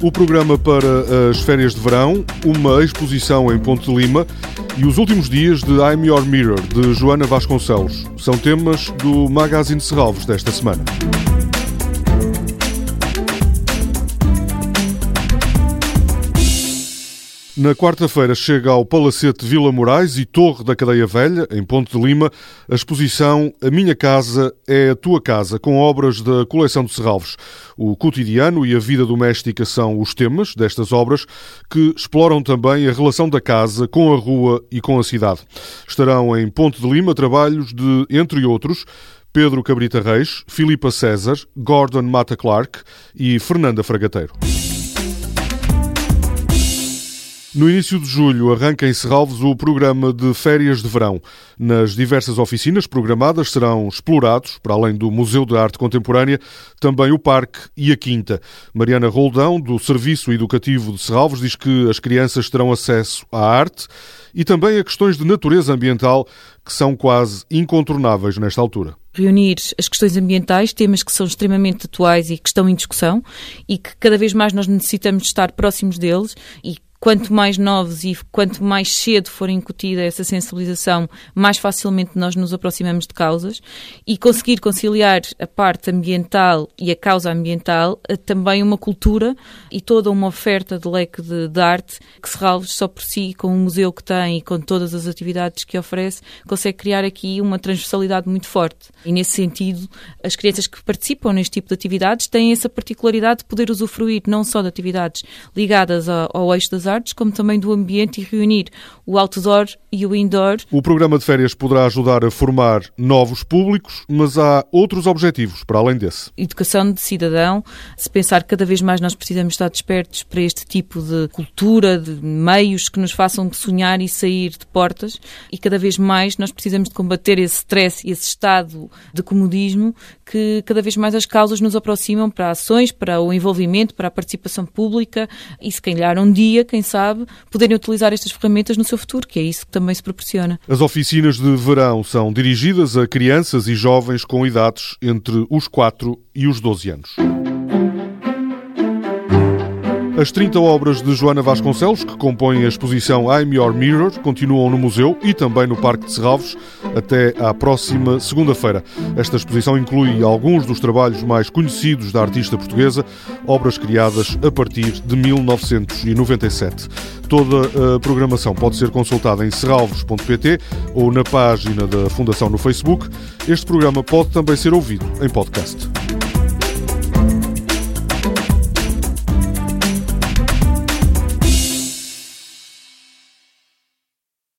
O programa para as férias de verão, uma exposição em Ponte de Lima e os últimos dias de I'm Your Mirror, de Joana Vasconcelos. São temas do Magazine Serralves desta semana. Na quarta-feira chega ao Palacete Vila Moraes e Torre da Cadeia Velha, em Ponte de Lima, a exposição A Minha Casa é a Tua Casa, com obras da coleção de Serralves. O cotidiano e a vida doméstica são os temas destas obras, que exploram também a relação da casa com a rua e com a cidade. Estarão em Ponte de Lima trabalhos de, entre outros, Pedro Cabrita Reis, Filipa César, Gordon Mata Clark e Fernanda Fragateiro. No início de julho arranca em Serralves o programa de férias de verão. Nas diversas oficinas programadas serão explorados, para além do Museu de Arte Contemporânea, também o Parque e a Quinta. Mariana Roldão, do Serviço Educativo de Serralves, diz que as crianças terão acesso à arte e também a questões de natureza ambiental que são quase incontornáveis nesta altura reunir as questões ambientais, temas que são extremamente atuais e que estão em discussão e que cada vez mais nós necessitamos estar próximos deles e quanto mais novos e quanto mais cedo for incutida essa sensibilização, mais facilmente nós nos aproximamos de causas e conseguir conciliar a parte ambiental e a causa ambiental também uma cultura e toda uma oferta de leque de, de arte que Serralves só por si, com o museu que tem e com todas as atividades que oferece, consegue criar aqui uma transversalidade muito forte. E nesse sentido, as crianças que participam neste tipo de atividades têm essa particularidade de poder usufruir não só de atividades ligadas ao, ao eixo das artes, como também do ambiente e reunir o outdoor e o indoor. O programa de férias poderá ajudar a formar novos públicos, mas há outros objetivos para além desse. Educação de cidadão, se pensar que cada vez mais nós precisamos estar despertos para este tipo de cultura, de meios que nos façam sonhar e sair de portas, e cada vez mais nós precisamos de combater esse stress e esse estado de comodismo que cada vez mais as causas nos aproximam para ações, para o envolvimento, para a participação pública e se calhar um dia, quem sabe, poderem utilizar estas ferramentas no seu futuro, que é isso que também se proporciona. As oficinas de verão são dirigidas a crianças e jovens com idades entre os 4 e os 12 anos. As 30 obras de Joana Vasconcelos, que compõem a exposição I'm Your Mirror, continuam no museu e também no Parque de Serralves até à próxima segunda-feira. Esta exposição inclui alguns dos trabalhos mais conhecidos da artista portuguesa, obras criadas a partir de 1997. Toda a programação pode ser consultada em serralves.pt ou na página da Fundação no Facebook. Este programa pode também ser ouvido em podcast.